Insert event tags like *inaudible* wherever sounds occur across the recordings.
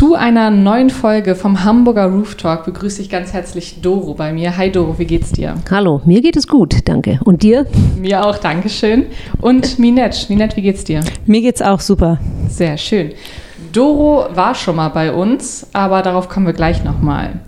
Zu einer neuen Folge vom Hamburger Roof Talk begrüße ich ganz herzlich Doro bei mir. Hi Doro, wie geht's dir? Hallo, mir geht es gut, danke. Und dir? Mir auch, danke schön. Und Minette, Minette, wie geht's dir? Mir geht's auch super. Sehr schön. Doro war schon mal bei uns, aber darauf kommen wir gleich nochmal.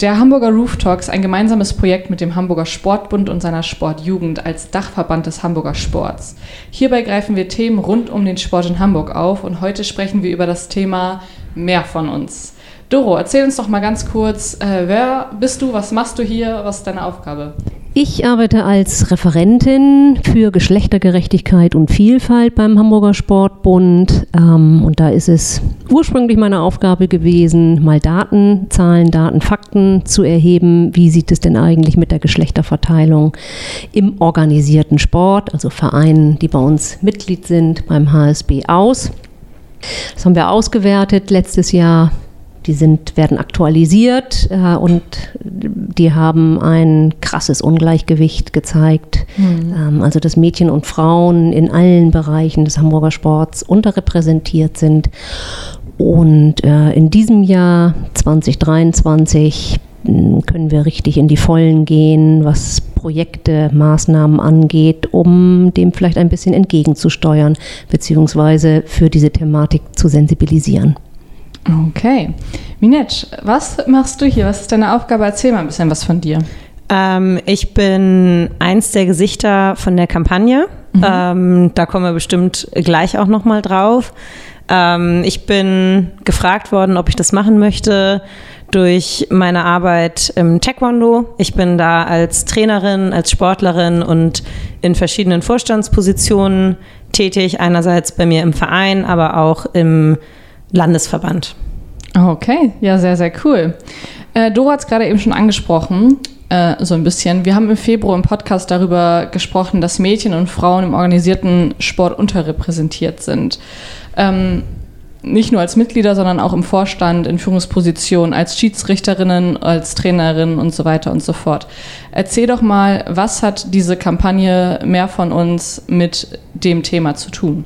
Der Hamburger Roof Talk ist ein gemeinsames Projekt mit dem Hamburger Sportbund und seiner Sportjugend als Dachverband des Hamburger Sports. Hierbei greifen wir Themen rund um den Sport in Hamburg auf und heute sprechen wir über das Thema Mehr von uns. Doro, erzähl uns doch mal ganz kurz, äh, wer bist du, was machst du hier, was ist deine Aufgabe? Ich arbeite als Referentin für Geschlechtergerechtigkeit und Vielfalt beim Hamburger Sportbund. Ähm, und da ist es ursprünglich meine Aufgabe gewesen, mal Daten, Zahlen, Daten, Fakten zu erheben. Wie sieht es denn eigentlich mit der Geschlechterverteilung im organisierten Sport, also Vereinen, die bei uns Mitglied sind beim HSB aus? Das haben wir ausgewertet letztes Jahr die sind, werden aktualisiert äh, und die haben ein krasses Ungleichgewicht gezeigt. Mhm. Ähm, also dass Mädchen und Frauen in allen Bereichen des Hamburger Sports unterrepräsentiert sind. Und äh, in diesem Jahr 2023 hm, können wir richtig in die Vollen gehen, was Projekte, Maßnahmen angeht, um dem vielleicht ein bisschen entgegenzusteuern, beziehungsweise für diese Thematik zu sensibilisieren. Okay. Minetsch, was machst du hier? Was ist deine Aufgabe? Erzähl mal ein bisschen was von dir. Ähm, ich bin eins der Gesichter von der Kampagne. Mhm. Ähm, da kommen wir bestimmt gleich auch nochmal drauf. Ähm, ich bin gefragt worden, ob ich das machen möchte durch meine Arbeit im Taekwondo. Ich bin da als Trainerin, als Sportlerin und in verschiedenen Vorstandspositionen tätig. Einerseits bei mir im Verein, aber auch im Landesverband. Okay, ja, sehr, sehr cool. Äh, Dora hat es gerade eben schon angesprochen, äh, so ein bisschen. Wir haben im Februar im Podcast darüber gesprochen, dass Mädchen und Frauen im organisierten Sport unterrepräsentiert sind. Ähm, nicht nur als Mitglieder, sondern auch im Vorstand, in Führungspositionen, als Schiedsrichterinnen, als Trainerinnen und so weiter und so fort. Erzähl doch mal, was hat diese Kampagne mehr von uns mit dem Thema zu tun?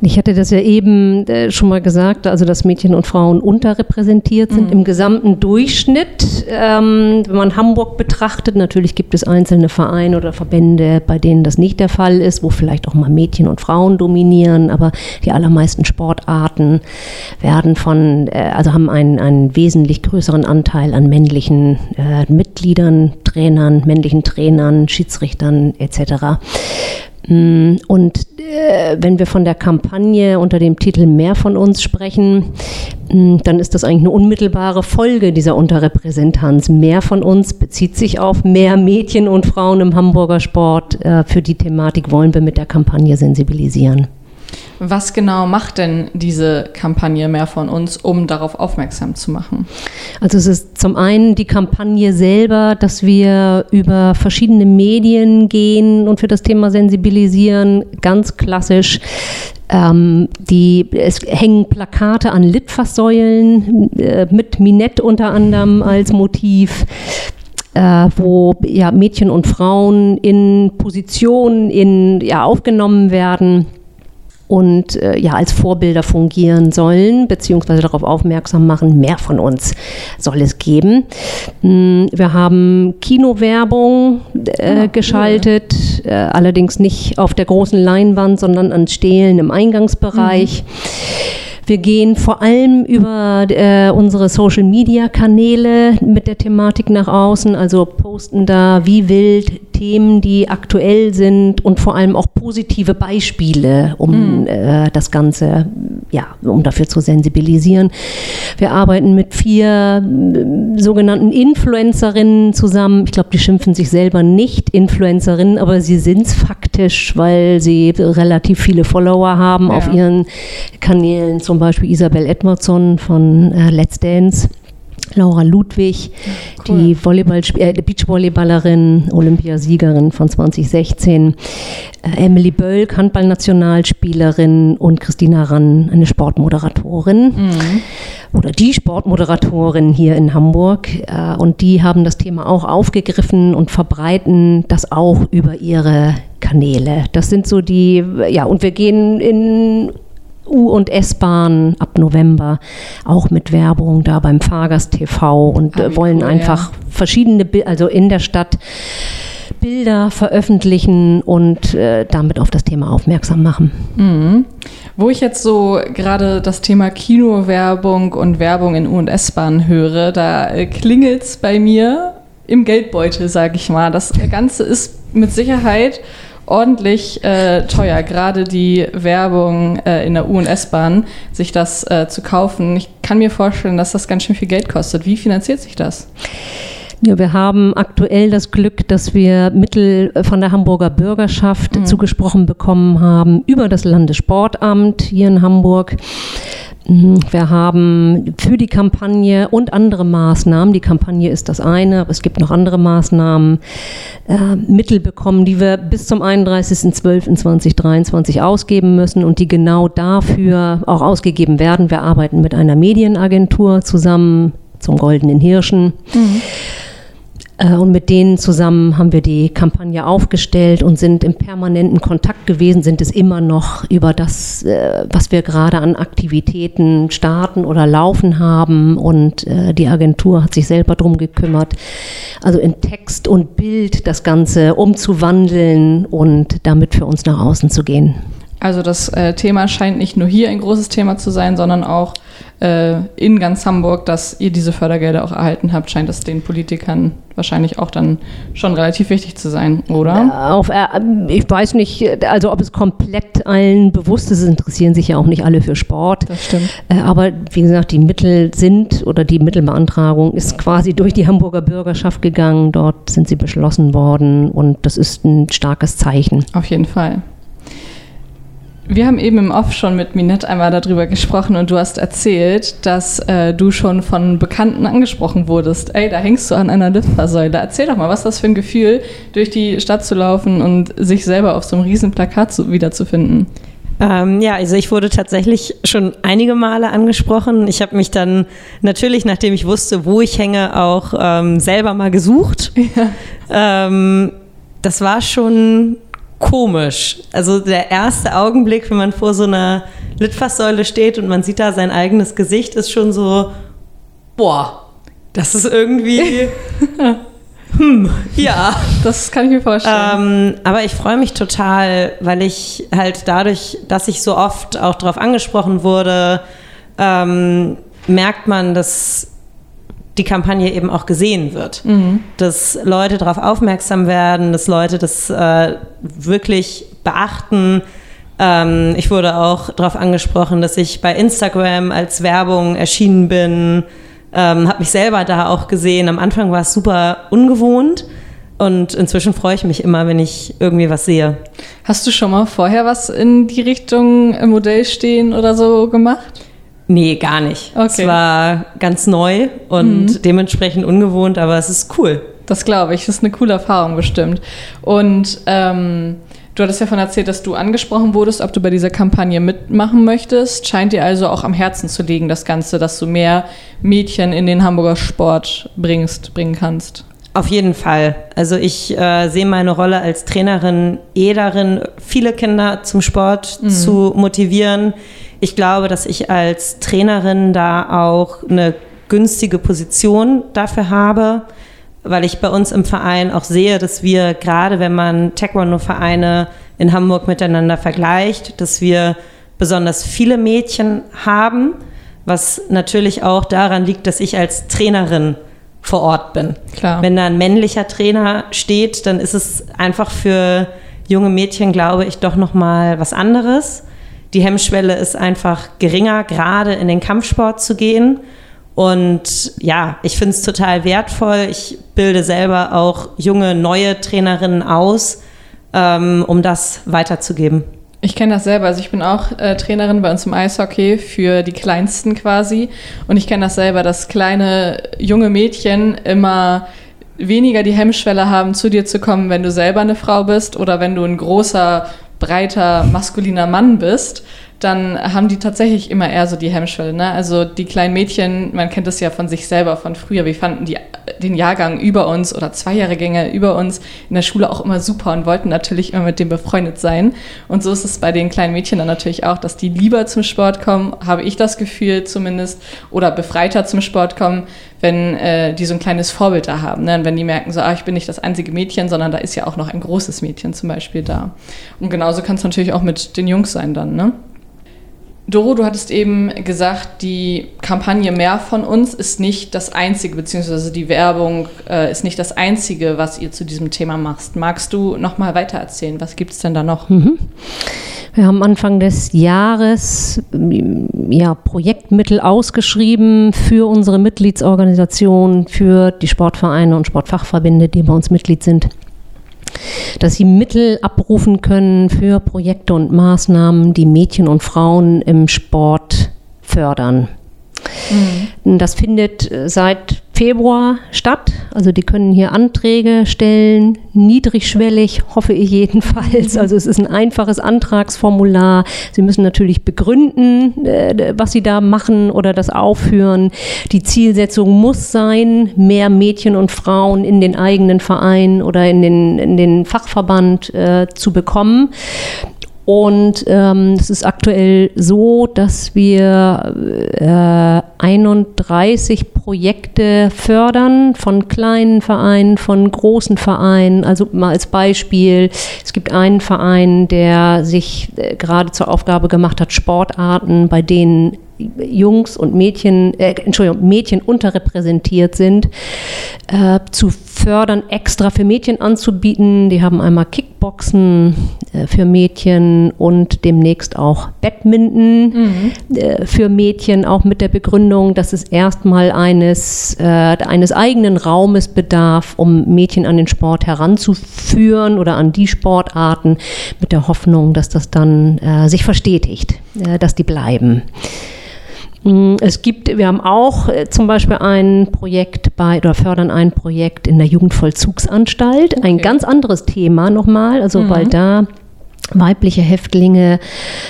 Ich hatte das ja eben äh, schon mal gesagt, also dass Mädchen und Frauen unterrepräsentiert sind mhm. im gesamten Durchschnitt. Ähm, wenn man Hamburg betrachtet, natürlich gibt es einzelne Vereine oder Verbände, bei denen das nicht der Fall ist, wo vielleicht auch mal Mädchen und Frauen dominieren, aber die allermeisten Sportarten werden von, äh, also haben einen, einen wesentlich größeren Anteil an männlichen äh, Mitgliedern, Trainern, männlichen Trainern, Schiedsrichtern etc. Mm, und äh, wenn wir von der Kampagne unter dem Titel Mehr von uns sprechen, mm, dann ist das eigentlich eine unmittelbare Folge dieser Unterrepräsentanz. Mehr von uns bezieht sich auf mehr Mädchen und Frauen im Hamburger Sport. Äh, für die Thematik wollen wir mit der Kampagne sensibilisieren. Was genau macht denn diese Kampagne mehr von uns, um darauf aufmerksam zu machen? Also es ist zum einen die Kampagne selber, dass wir über verschiedene Medien gehen und für das Thema sensibilisieren, ganz klassisch. Ähm, die, es hängen Plakate an Litfaßsäulen äh, mit Minette unter anderem als Motiv. Äh, wo ja, Mädchen und Frauen in Positionen in, ja, aufgenommen werden und äh, ja als Vorbilder fungieren sollen, beziehungsweise darauf aufmerksam machen, mehr von uns soll es geben. Hm, wir haben Kinowerbung äh, ja, geschaltet, äh, allerdings nicht auf der großen Leinwand, sondern an Stelen im Eingangsbereich. Mhm. Wir gehen vor allem über äh, unsere Social-Media-Kanäle mit der Thematik nach außen, also posten da wie wild Themen, die aktuell sind und vor allem auch positive Beispiele, um mhm. äh, das Ganze, ja, um dafür zu sensibilisieren. Wir arbeiten mit vier äh, sogenannten Influencerinnen zusammen. Ich glaube, die schimpfen sich selber nicht Influencerinnen, aber sie sind es faktisch, weil sie relativ viele Follower haben ja. auf ihren Kanälen zum Beispiel Isabel Edmondson von äh, Let's Dance. Laura Ludwig, cool. die Volleyball äh, Beachvolleyballerin, Olympiasiegerin von 2016, äh, Emily Bölk, Handballnationalspielerin und Christina Rann, eine Sportmoderatorin mhm. oder die Sportmoderatorin hier in Hamburg. Äh, und die haben das Thema auch aufgegriffen und verbreiten das auch über ihre Kanäle. Das sind so die, ja, und wir gehen in U- und S-Bahn ab November auch mit Werbung da beim Fahrgast TV und Ah, wollen cool, einfach ja. verschiedene, also in der Stadt Bilder veröffentlichen und äh, damit auf das Thema aufmerksam machen. Mhm. Wo ich jetzt so gerade das Thema Kinowerbung und Werbung in U- und S-Bahn höre, da äh, klingelt es bei mir im Geldbeutel, sage ich mal. Das Ganze ist mit Sicherheit ordentlich äh, teuer, gerade die Werbung äh, in der U- und S-Bahn, sich das äh, zu kaufen. Ich kann mir vorstellen, dass das ganz schön viel Geld kostet. Wie finanziert sich das? Ja, wir haben aktuell das Glück, dass wir Mittel von der Hamburger Bürgerschaft zugesprochen bekommen haben über das Landessportamt hier in Hamburg. Mm, Wir haben für die Kampagne und andere Maßnahmen, die Kampagne ist das eine, aber es gibt noch andere Maßnahmen, äh, Mittel bekommen, die wir bis zum 31.12.2023 ausgeben müssen und die genau dafür auch ausgegeben werden. Wir arbeiten mit einer Medienagentur zusammen zum Goldenen Hirschen. Äh, Und mit denen zusammen haben wir die Kampagne aufgestellt und sind im permanenten Kontakt gewesen, sind es immer noch über das, äh, was wir gerade an Aktivitäten starten oder laufen haben. Und äh, die Agentur hat sich selber darum gekümmert, also in Text und Bild das Ganze umzuwandeln und damit für uns nach außen zu gehen. Also das äh, Thema scheint nicht nur hier ein großes Thema zu sein, sondern auch äh, in ganz Hamburg, dass ihr diese Fördergelder auch erhalten habt, scheint es den Politikern wahrscheinlich auch dann schon relativ wichtig zu sein, oder? Auf, äh, ich weiß nicht, also ob es komplett allen bewusst ist, es interessieren sich ja auch nicht alle für Sport. Das stimmt. Äh, Aber wie gesagt, die Mittel sind oder die Mittelbeantragung ist quasi durch die Hamburger Bürgerschaft gegangen. Dort sind sie beschlossen worden und das ist ein starkes Zeichen. Auf jeden Fall. Wir haben eben im Off schon mit Minette einmal darüber gesprochen und du hast erzählt, dass äh, du schon von Bekannten angesprochen wurdest. Ey, da hängst du an einer Litfaßsäule. Erzähl doch mal, was ist das für ein Gefühl, durch die Stadt zu laufen und sich selber auf so einem riesen Plakat zu, wiederzufinden. Ähm, ja, also ich wurde tatsächlich schon einige Male angesprochen. Ich habe mich dann natürlich, nachdem ich wusste, wo ich hänge, auch ähm, selber mal gesucht. *laughs* Ähm, das war schon komisch. Also der erste Augenblick, wenn man vor so einer Litfaßsäule steht und man sieht da sein eigenes Gesicht, ist schon so, boah, das ist irgendwie, *laughs* hm, ja. Das kann ich mir vorstellen. Ähm, aber ich freue mich total, weil ich halt dadurch, dass ich so oft auch darauf angesprochen wurde, ähm, merkt man, dass die Kampagne eben auch gesehen wird. Dass Leute darauf aufmerksam werden, dass Leute das äh, wirklich beachten. Ähm, ich wurde auch darauf angesprochen, dass ich bei Instagram als Werbung erschienen bin. Ähm, habe mich selber da auch gesehen. Am Anfang war es super ungewohnt. Und inzwischen freue ich mich immer, wenn ich irgendwie was sehe. Hast du schon mal vorher was in die Richtung äh, Modell stehen oder so gemacht? Nee, gar nicht. Okay. Es war ganz neu und dementsprechend ungewohnt, aber es ist cool. Das glaube ich. Das ist eine coole Erfahrung bestimmt. Und ähm, du hattest ja von erzählt, dass du angesprochen wurdest, ob du bei dieser Kampagne mitmachen möchtest. Scheint dir also auch am Herzen zu liegen, das Ganze, dass du mehr Mädchen in den Hamburger Sport bringst, bringen kannst. Auf jeden Fall. Also ich äh, sehe meine Rolle als Trainerin eh darin, viele Kinder zum Sport zu motivieren. Ich glaube, dass ich als Trainerin da auch eine günstige Position dafür habe, weil ich bei uns im Verein auch sehe, dass wir gerade, wenn man Taekwondo-Vereine in Hamburg miteinander vergleicht, dass wir besonders viele Mädchen haben, was natürlich auch daran liegt, dass ich als Trainerin vor Ort bin. Klar. Wenn da ein männlicher Trainer steht, dann ist es einfach für junge Mädchen, glaube ich, doch noch mal was anderes. Die Hemmschwelle ist einfach geringer, gerade in den Kampfsport zu gehen. Und ja, ich finde es total wertvoll. Ich bilde selber auch junge, neue Trainerinnen aus, ähm, um das weiterzugeben. Ich kenne das selber. Also ich bin auch äh, Trainerin bei uns im Eishockey für die Kleinsten quasi. Und ich kenne das selber, dass kleine junge Mädchen immer weniger die Hemmschwelle haben, zu dir zu kommen, wenn du selber eine Frau bist oder wenn du ein großer, breiter, maskuliner Mann bist, dann haben die tatsächlich immer eher so die Hemmschwelle. Ne? Also die kleinen Mädchen, man kennt das ja von sich selber von früher. Wir fanden die, den Jahrgang über uns oder Zweijährigänge über uns in der Schule auch immer super und wollten natürlich immer mit dem befreundet sein. Und so ist es bei den kleinen Mädchen dann natürlich auch, dass die lieber zum Sport kommen, habe ich das Gefühl zumindest, oder befreiter zum Sport kommen, wenn äh, die so ein kleines Vorbild da haben. Ne? Und wenn die merken, so, ah, ich bin nicht das einzige Mädchen, sondern da ist ja auch noch ein großes Mädchen zum Beispiel da. Und genauso kann es natürlich auch mit den Jungs sein dann, ne? Doro, du hattest eben gesagt, die Kampagne Mehr von uns ist nicht das Einzige, beziehungsweise die Werbung äh, ist nicht das Einzige, was ihr zu diesem Thema machst. Magst du noch mal weiter erzählen? Was gibt es denn da noch? Mhm. Wir haben Anfang des Jahres ja, Projektmittel ausgeschrieben für unsere Mitgliedsorganisation, für die Sportvereine und Sportfachverbände, die bei uns Mitglied sind dass sie Mittel abrufen können für Projekte und Maßnahmen, die Mädchen und Frauen im Sport fördern. Mhm. Das findet seit Februar statt. Also die können hier Anträge stellen, niedrigschwellig, hoffe ich jedenfalls. Also es ist ein einfaches Antragsformular. Sie müssen natürlich begründen, äh, was sie da machen oder das aufführen. Die Zielsetzung muss sein, mehr Mädchen und Frauen in den eigenen Verein oder in den, in den Fachverband äh, zu bekommen. Und ähm, es ist aktuell so, dass wir äh, 31 Projekte fördern von kleinen Vereinen, von großen Vereinen. Also mal als Beispiel, es gibt einen Verein, der sich äh, gerade zur Aufgabe gemacht hat, Sportarten, bei denen Jungs und Mädchen, äh, Entschuldigung, Mädchen unterrepräsentiert sind, äh, zu fördern, extra für Mädchen anzubieten. Die haben einmal Kickboxen äh, für Mädchen und demnächst auch Badminton mhm. äh, für Mädchen, auch mit der Begründung, dass es erstmal eines, äh, eines eigenen Raumes bedarf, um Mädchen an den Sport heranzuführen oder an die Sportarten, mit der Hoffnung, dass das dann äh, sich verstetigt, dass die bleiben. Mm, es gibt, wir haben auch äh, zum Beispiel ein Projekt bei oder fördern ein Projekt in der Jugendvollzugsanstalt. Okay. Ein ganz anderes Thema nochmal, also mhm. weil da weibliche Häftlinge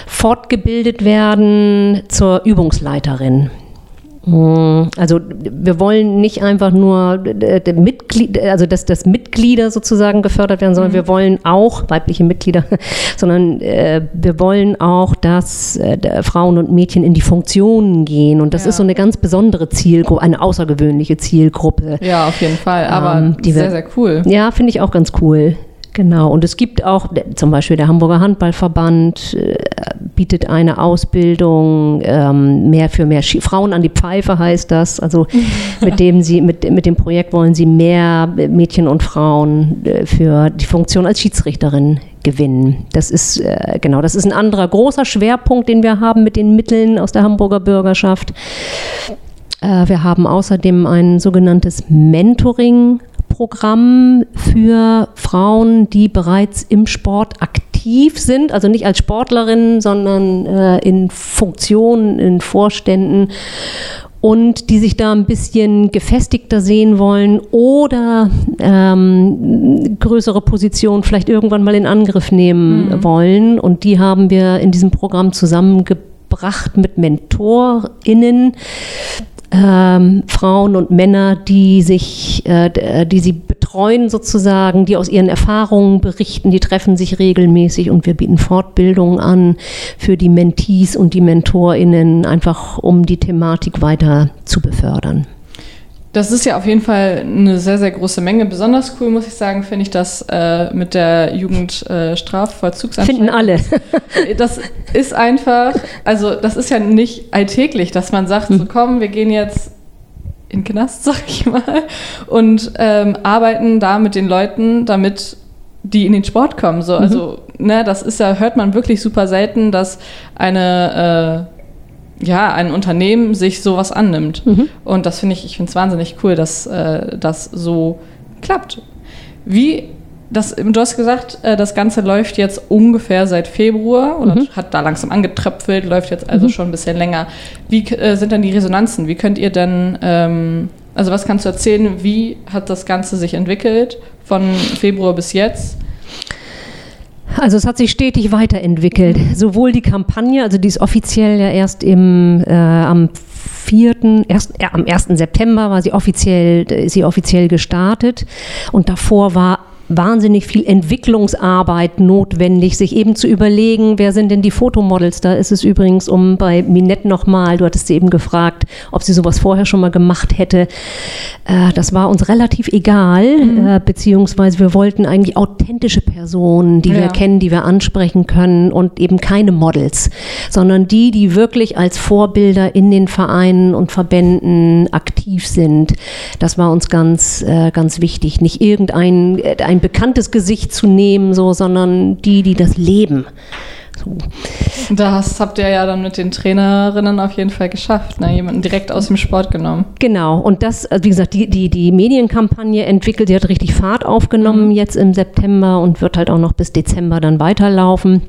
fortgebildet werden zur Übungsleiterin. Hm, also wir wollen nicht einfach nur Mitglied, also dass, dass Mitglieder sozusagen gefördert werden, sondern mhm. wir wollen auch weibliche Mitglieder, *laughs* sondern äh, wir wollen auch, dass äh, Frauen und Mädchen in die Funktionen gehen. Und das ja. ist so eine ganz besondere Zielgruppe, eine außergewöhnliche Zielgruppe. Ja, auf jeden Fall. Aber ähm, sehr, wir, sehr cool. Ja, finde ich auch ganz cool. Genau, und es gibt auch zum Beispiel der Hamburger Handballverband äh, bietet eine Ausbildung ähm, mehr für mehr Sch Frauen an die Pfeife heißt das. Also *laughs* mit dem sie mit, mit dem Projekt wollen sie mehr Mädchen und Frauen äh, für die Funktion als Schiedsrichterin gewinnen. Das ist äh, genau, das ist ein anderer großer Schwerpunkt, den wir haben mit den Mitteln aus der Hamburger Bürgerschaft. Äh, wir haben außerdem ein sogenanntes Mentoring Programm für Frauen, die bereits im Sport aktiv sind, also nicht als Sportlerinnen, sondern äh, in Funktionen, in Vorständen und die sich da ein bisschen gefestigter sehen wollen oder ähm, größere Positionen vielleicht irgendwann mal in Angriff nehmen mhm. wollen. Und die haben wir in diesem Programm zusammengebracht mit MentorInnen, ähm, Frauen und Männer, die sich, äh, die sie betreuen sozusagen, die aus ihren Erfahrungen berichten, die treffen sich regelmäßig und wir bieten Fortbildungen an für die Mentees und die MentorInnen, einfach um die Thematik weiter zu befördern. Das ist ja auf jeden Fall eine sehr, sehr große Menge. Besonders cool, muss ich sagen, finde ich das äh, mit der Jugendstrafvollzugsanstalt. Finden alle. das ist einfach, also das ist ja nicht alltäglich, dass man sagt, hm. so komm, wir gehen jetzt in den Knast, *laughs* sag ich mal, und ähm, arbeiten da mit den Leuten, damit die in den Sport kommen. So, also, mhm. ne, das ist ja, hört man wirklich super selten, dass eine äh, ja, ein Unternehmen sich sowas annimmt. Mhm. Und das finde ich, ich finde es wahnsinnig cool, dass äh, das so klappt. Wie, das, du hast gesagt, äh, das Ganze läuft jetzt ungefähr seit Februar oder mhm. hat da langsam angetröpfelt, läuft jetzt also mhm. schon ein bisschen länger. Wie äh, sind dann die Resonanzen? Wie könnt ihr denn, ähm, also was kannst du erzählen, wie hat das Ganze sich entwickelt von Februar bis jetzt? Also es hat sich stetig weiterentwickelt. Sowohl die Kampagne, also die ist offiziell ja erst im, äh, am 4., erst, äh, am 1. September war sie offiziell, ist sie offiziell gestartet und davor war wahnsinnig viel Entwicklungsarbeit notwendig, sich eben zu überlegen, wer sind denn die Fotomodels. Da ist es übrigens, um bei Minette nochmal, du hattest sie eben gefragt, ob sie sowas vorher schon mal gemacht hätte. Äh, das war uns relativ egal, mhm. äh, beziehungsweise wir wollten eigentlich authentische Personen, die ja. wir kennen, die wir ansprechen können und eben keine Models, sondern die, die wirklich als Vorbilder in den Vereinen und Verbänden aktiv sind. Das war uns ganz, äh, ganz wichtig. Nicht irgendein äh, ein bekanntes Gesicht zu nehmen, so, sondern die, die das leben. So. Das habt ihr ja dann mit den Trainerinnen auf jeden Fall geschafft, ne? jemanden direkt aus dem Sport genommen. Genau, und das, also wie gesagt, die, die, die Medienkampagne entwickelt, die hat richtig Fahrt aufgenommen mhm. jetzt im September und wird halt auch noch bis Dezember dann weiterlaufen.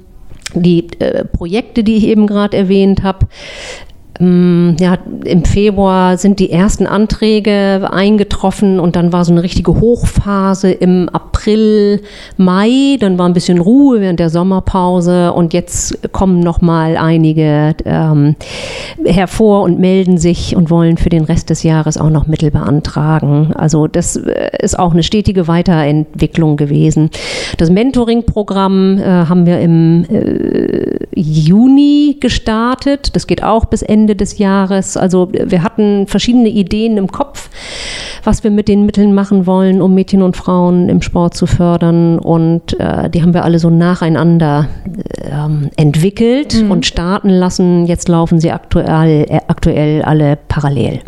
Die äh, Projekte, die ich eben gerade erwähnt habe, ja, im Februar sind die ersten Anträge eingetroffen und dann war so eine richtige Hochphase im April, Mai. Dann war ein bisschen Ruhe während der Sommerpause und jetzt kommen noch mal einige ähm, hervor und melden sich und wollen für den Rest des Jahres auch noch Mittel beantragen. Also das äh, ist auch eine stetige Weiterentwicklung gewesen. Das Mentoring-Programm äh, haben wir im äh, Juni gestartet. Das geht auch bis Ende Ende des Jahres. Also wir hatten verschiedene Ideen im Kopf, was wir mit den Mitteln machen wollen, um Mädchen und Frauen im Sport zu fördern. Und äh, die haben wir alle so nacheinander äh, entwickelt mhm. und starten lassen. Jetzt laufen sie aktuell, äh, aktuell alle parallel.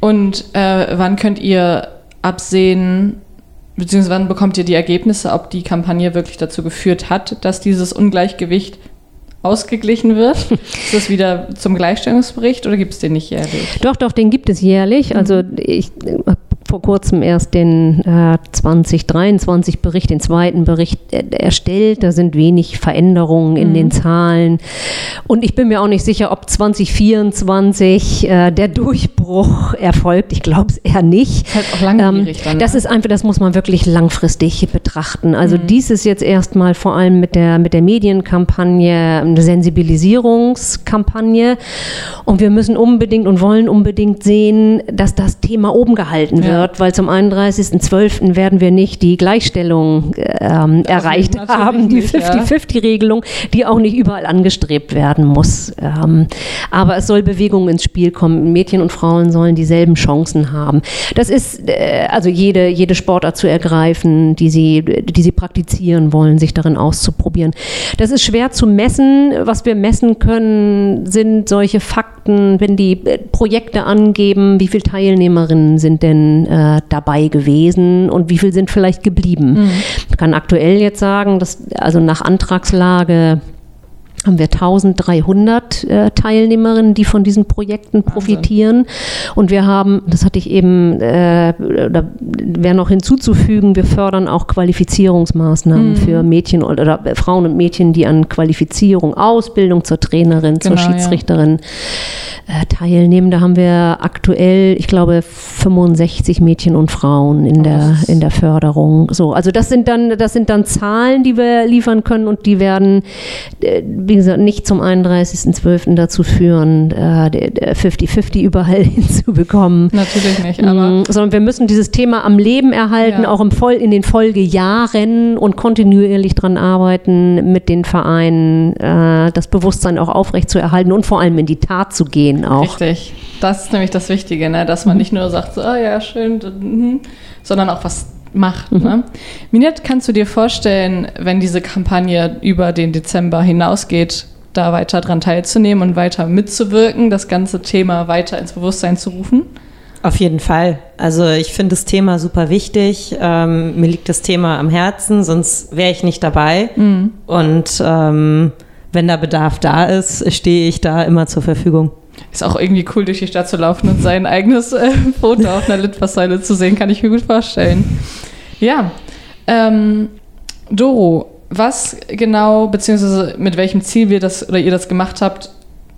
Und äh, wann könnt ihr absehen, beziehungsweise wann bekommt ihr die Ergebnisse, ob die Kampagne wirklich dazu geführt hat, dass dieses Ungleichgewicht ausgeglichen wird? *laughs* Ist das wieder zum Gleichstellungsbericht oder gibt es den nicht jährlich? Doch, doch, den gibt es jährlich. Also ich habe vor kurzem erst den äh, 2023 Bericht, den zweiten Bericht erstellt. Da sind wenig Veränderungen in mhm. den Zahlen. Und ich bin mir auch nicht sicher, ob 2024 äh, der Durchbruch erfolgt. Ich glaube es eher nicht. Das ist halt auch langwierig ähm, dann, Das ist einfach, das muss man wirklich langfristig betrachten. Also mhm. dies ist jetzt erstmal vor allem mit der, mit der Medienkampagne eine Sensibilisierungskampagne. Und wir müssen unbedingt und wollen unbedingt sehen, dass das Thema oben gehalten wird. Ja wird, weil zum 31.12. werden wir nicht die Gleichstellung ähm, erreicht haben, die 50-50-Regelung, die auch nicht überall angestrebt werden muss. Ähm, aber es soll Bewegung ins Spiel kommen. Mädchen und Frauen sollen dieselben Chancen haben. Das ist äh, also jede, jede Sportart zu ergreifen, die sie, die sie praktizieren wollen, sich darin auszuprobieren. Das ist schwer zu messen. Was wir messen können, sind solche Fakten, wenn die äh, Projekte angeben, wie viele Teilnehmerinnen sind denn äh, dabei gewesen und wie viel sind vielleicht geblieben. Mhm. Ich kann aktuell jetzt sagen, dass also nach Antragslage haben wir 1300 äh, Teilnehmerinnen, die von diesen Projekten profitieren. Wahnsinn. Und wir haben, das hatte ich eben, äh, da wäre noch hinzuzufügen, wir fördern auch Qualifizierungsmaßnahmen mhm. für Mädchen oder, oder, Frauen und Mädchen, die an Qualifizierung, Ausbildung zur Trainerin, zur genau, Schiedsrichterin ja. äh, teilnehmen. Da haben wir aktuell, ich glaube, 65 Mädchen und Frauen in, oh, der, in der Förderung. So, also das sind dann, das sind dann Zahlen, die wir liefern können und die werden, äh, wie gesagt, nicht zum 31.12. dazu führen, 50-50 äh, überall *laughs* hinzubekommen. Natürlich nicht, aber. Mm, sondern wir müssen dieses Thema am Leben erhalten, ja. auch im Voll, in den Folgejahren und kontinuierlich daran arbeiten, mit den Vereinen äh, das Bewusstsein auch aufrechtzuerhalten und vor allem in die Tat zu gehen auch. Richtig. Das ist nämlich das Wichtige, ne? dass man nicht nur sagt, so, oh ja, schön, mhm, sondern auch was macht. Mhm. Ne? Minette, kannst du dir vorstellen, wenn diese Kampagne über den Dezember hinausgeht, da weiter dran teilzunehmen und weiter mitzuwirken, das ganze Thema weiter ins Bewusstsein zu rufen? Auf jeden Fall. Also ich finde das Thema super wichtig. Ähm, mir liegt das Thema am Herzen, sonst wäre ich nicht dabei. Mhm. Und ähm, wenn da Bedarf da ist, stehe ich da immer zur Verfügung. Ist auch irgendwie cool, durch die Stadt zu laufen und sein eigenes äh, *laughs* Foto auf einer Litfaßsäule zu sehen, kann ich mir gut vorstellen. Ja. Ähm, Doro, was genau, beziehungsweise mit welchem Ziel wir das oder ihr das gemacht habt,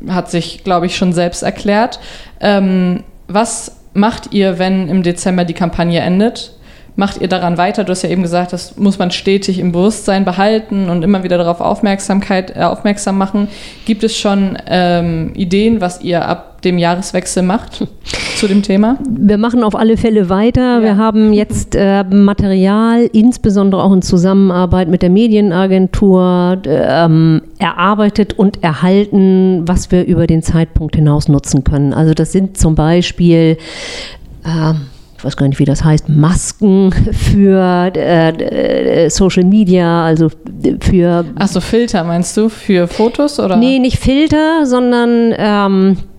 hat sich, glaube ich, schon selbst erklärt. Ähm, was macht ihr, wenn im Dezember die Kampagne endet? Macht ihr daran weiter? Du hast ja eben gesagt, das muss man stetig im Bewusstsein behalten und immer wieder darauf Aufmerksamkeit, äh, aufmerksam machen. Gibt es schon ähm, Ideen, was ihr ab dem Jahreswechsel macht zu dem Thema? Wir machen auf alle Fälle weiter. Ja. Wir haben jetzt äh, Material, insbesondere auch in Zusammenarbeit mit der Medienagentur, ähm, erarbeitet und erhalten, was wir über den Zeitpunkt hinaus nutzen können. Also das sind zum Beispiel ähm, ich weiß gar nicht, wie das heißt, Masken für äh, äh Social Media, also für. Achso, Filter meinst du für Fotos oder? Nee, nicht Filter, sondern ähm, äh,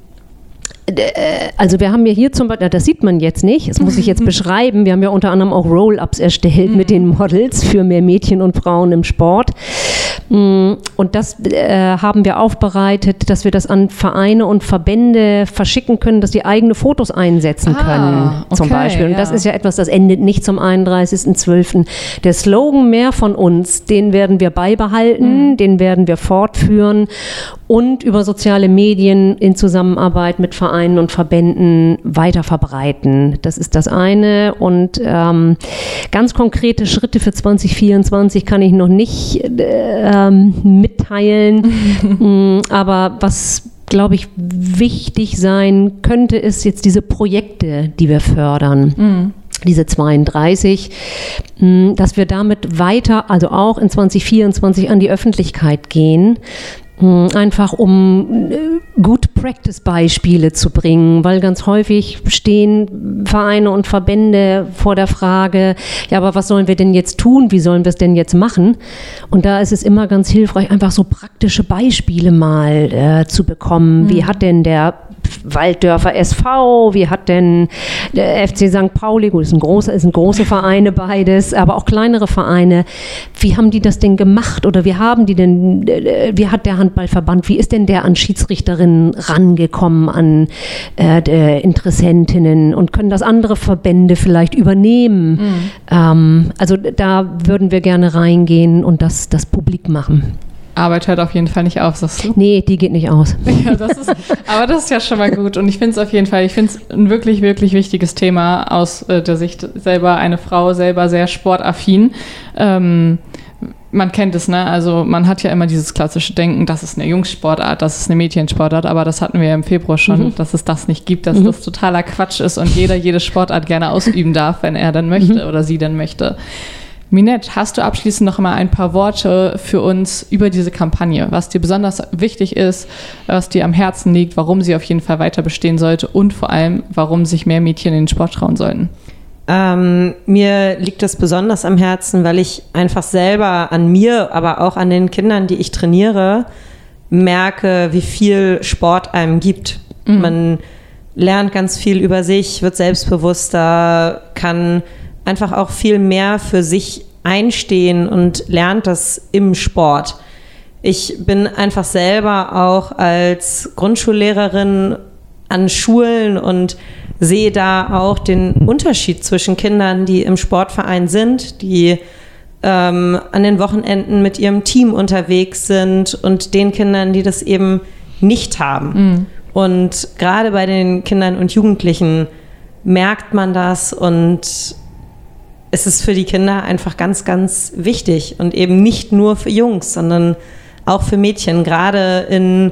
also wir haben ja hier zum Beispiel, das sieht man jetzt nicht, das muss ich jetzt *laughs* beschreiben, wir haben ja unter anderem auch Roll-Ups erstellt mit den Models für mehr Mädchen und Frauen im Sport. Mm, und das äh, haben wir aufbereitet, dass wir das an Vereine und Verbände verschicken können, dass die eigene Fotos einsetzen ah, können, zum okay, Beispiel. Und ja. das ist ja etwas, das endet nicht zum 31.12. Der Slogan mehr von uns, den werden wir beibehalten, mhm. den werden wir fortführen und über soziale Medien in Zusammenarbeit mit Vereinen und Verbänden weiter verbreiten. Das ist das eine. Und ähm, ganz konkrete Schritte für 2024 kann ich noch nicht äh, mitteilen. *laughs* Mm, aber was glaube ich, wichtig sein könnte, ist jetzt diese Projekte, die wir fördern. Mhm diese 32, mm, dass wir damit weiter, also auch in 2024 an die Öffentlichkeit gehen, einfach um äh, Good Practice Beispiele zu bringen, weil ganz häufig stehen Vereine und Verbände vor der Frage, ja, aber was sollen wir denn jetzt tun? Wie sollen wir es denn jetzt machen? Und da ist es immer ganz hilfreich, einfach so praktische Beispiele mal äh, zu bekommen. Mhm. Wie hat denn der Walddörfer SV, wie hat denn der FC St. Pauli, gut, ist ein großer, ist ein große Vereine beides, aber auch kleinere Vereine. Wie haben die das denn gemacht oder wie haben die denn, wie hat der Handballverband, wie ist denn der an Schiedsrichterinnen rangekommen, an äh, Interessentinnen und können das andere Verbände vielleicht übernehmen? Mhm. Ähm, also da würden wir gerne reingehen und das, das publik machen. Arbeit hört auf jeden Fall nicht auf, sagst du? Nee, die geht nicht aus. *laughs* Ja, das ist, aber das ist ja schon mal gut. Und ich finde es auf jeden Fall, ich finde es ein wirklich, wirklich wichtiges Thema aus äh, der Sicht selber eine Frau, selber sehr sportaffin. Ähm, man kennt es, ne? Also man hat ja immer dieses klassische Denken, das ist eine Jungssportart, das ist eine Mädchensportart, aber das hatten wir ja im Februar schon, mhm. dass es das nicht gibt, dass mhm. das totaler Quatsch ist und jeder jede Sportart gerne ausüben darf, wenn er dann möchte mhm. oder sie dann möchte. Minette, hast du abschließend noch mal ein paar Worte für uns über diese Kampagne, was dir besonders wichtig ist, was dir am Herzen liegt, warum sie auf jeden Fall weiter bestehen sollte und vor allem, warum sich mehr Mädchen in den Sport trauen sollten? Ähm, mir liegt das besonders am Herzen, weil ich einfach selber an mir, aber auch an den Kindern, die ich trainiere, merke, wie viel Sport einem gibt. Mhm. Man lernt ganz viel über sich, wird selbstbewusster, kann einfach auch viel mehr für sich einstehen und lernt das im Sport. Ich bin einfach selber auch als Grundschullehrerin an Schulen und sehe da auch den Unterschied zwischen Kindern, die im Sportverein sind, die ähm, an den Wochenenden mit ihrem Team unterwegs sind und den Kindern, die das eben nicht haben. Mhm. Und gerade bei den Kindern und Jugendlichen merkt man das und es ist für die Kinder einfach ganz, ganz wichtig und eben nicht nur für Jungs, sondern auch für Mädchen, gerade in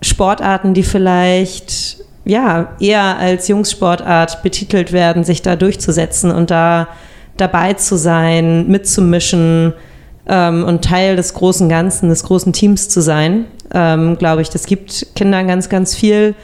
Sportarten, die vielleicht ja eher als Jungssportart betitelt werden, sich da durchzusetzen und da dabei zu sein, mitzumischen ähm, und Teil des großen Ganzen, des großen Teams zu sein, ähm, glaube ich, das gibt Kindern ganz, ganz viel,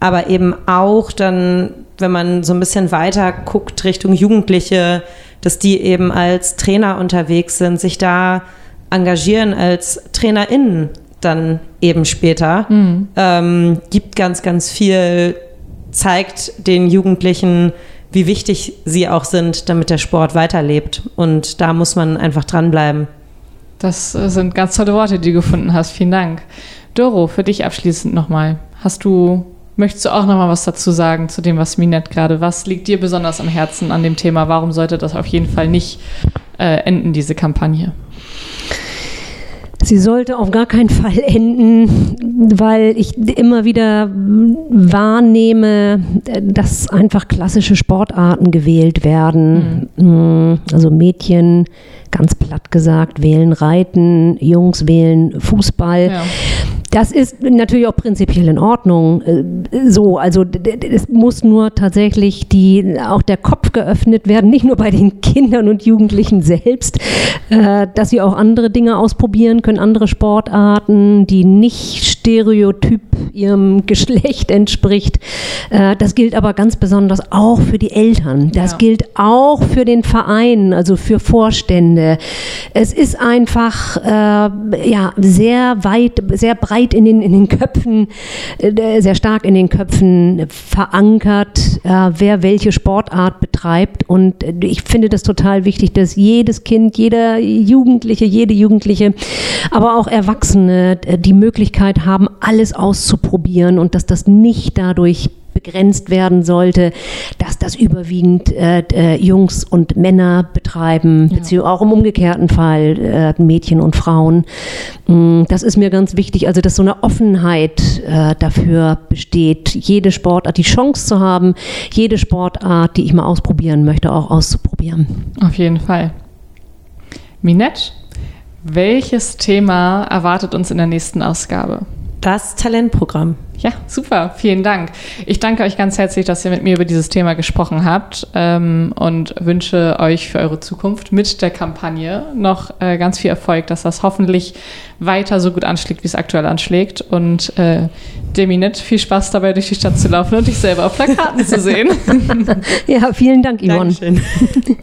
aber eben auch dann, wenn man so ein bisschen weiter guckt Richtung Jugendliche, dass die eben als Trainer unterwegs sind, sich da engagieren als TrainerInnen dann eben später, mhm. ähm, gibt ganz, ganz viel, zeigt den Jugendlichen, wie wichtig sie auch sind, damit der Sport weiterlebt. Und da muss man einfach dranbleiben. Das sind ganz tolle Worte, die du gefunden hast. Vielen Dank. Doro, für dich abschließend nochmal. Hast du Möchtest du auch noch mal was dazu sagen, zu dem, was Minette gerade, was liegt dir besonders am Herzen an dem Thema? Warum sollte das auf jeden Fall nicht äh, enden, diese Kampagne? Sie sollte auf gar keinen Fall enden, weil ich immer wieder wahrnehme, dass einfach klassische Sportarten gewählt werden. Mhm. Also Mädchen, ganz platt gesagt, wählen Reiten, Jungs wählen Fußball. Ja. Das ist natürlich auch prinzipiell in Ordnung. Äh, so, also es muss nur tatsächlich die, auch der Kopf geöffnet werden, nicht nur bei den *laughs* Kindern und Jugendlichen selbst, äh, dass sie auch andere Dinge ausprobieren können, andere Sportarten, die nicht stereotyp ihrem *laughs* Geschlecht entspricht. Äh, das gilt aber ganz besonders auch für die Eltern. Das ja. gilt auch für den Verein, also für Vorstände. Es ist einfach ja sehr weit, sehr breit in den, in den Köpfen, äh, sehr stark in den Köpfen verankert, äh, wer welche Sportart betreibt. Und äh, ich finde das total wichtig, dass jedes Kind, jeder Jugendliche, jede Jugendliche, aber auch Erwachsene die Möglichkeit haben, alles auszuprobieren und dass das nicht dadurch begrenzt werden sollte, dass das überwiegend äh, äh, Jungs und Männer betreiben, ja. beziehungsweise auch im umgekehrten Fall äh, Mädchen und Frauen. Mm, das ist mir ganz wichtig, also dass so eine Offenheit äh, dafür besteht, jede Sportart die Chance zu haben, jede Sportart, die ich mal ausprobieren möchte, auch auszuprobieren. Auf jeden Fall. Minette, welches Thema erwartet uns in der nächsten Ausgabe? Das Talentprogramm. Ja, super, vielen Dank. Ich danke euch ganz herzlich, dass ihr mit mir über dieses Thema gesprochen habt ähm, und wünsche euch für eure Zukunft mit der Kampagne noch äh, ganz viel Erfolg, dass das hoffentlich weiter so gut anschlägt, wie es aktuell anschlägt. Und äh, Deminit, viel Spaß dabei, durch die Stadt zu laufen und dich selber auf Plakaten zu sehen. *laughs* ja, vielen Dank, Yvonne. Dankeschön. *laughs*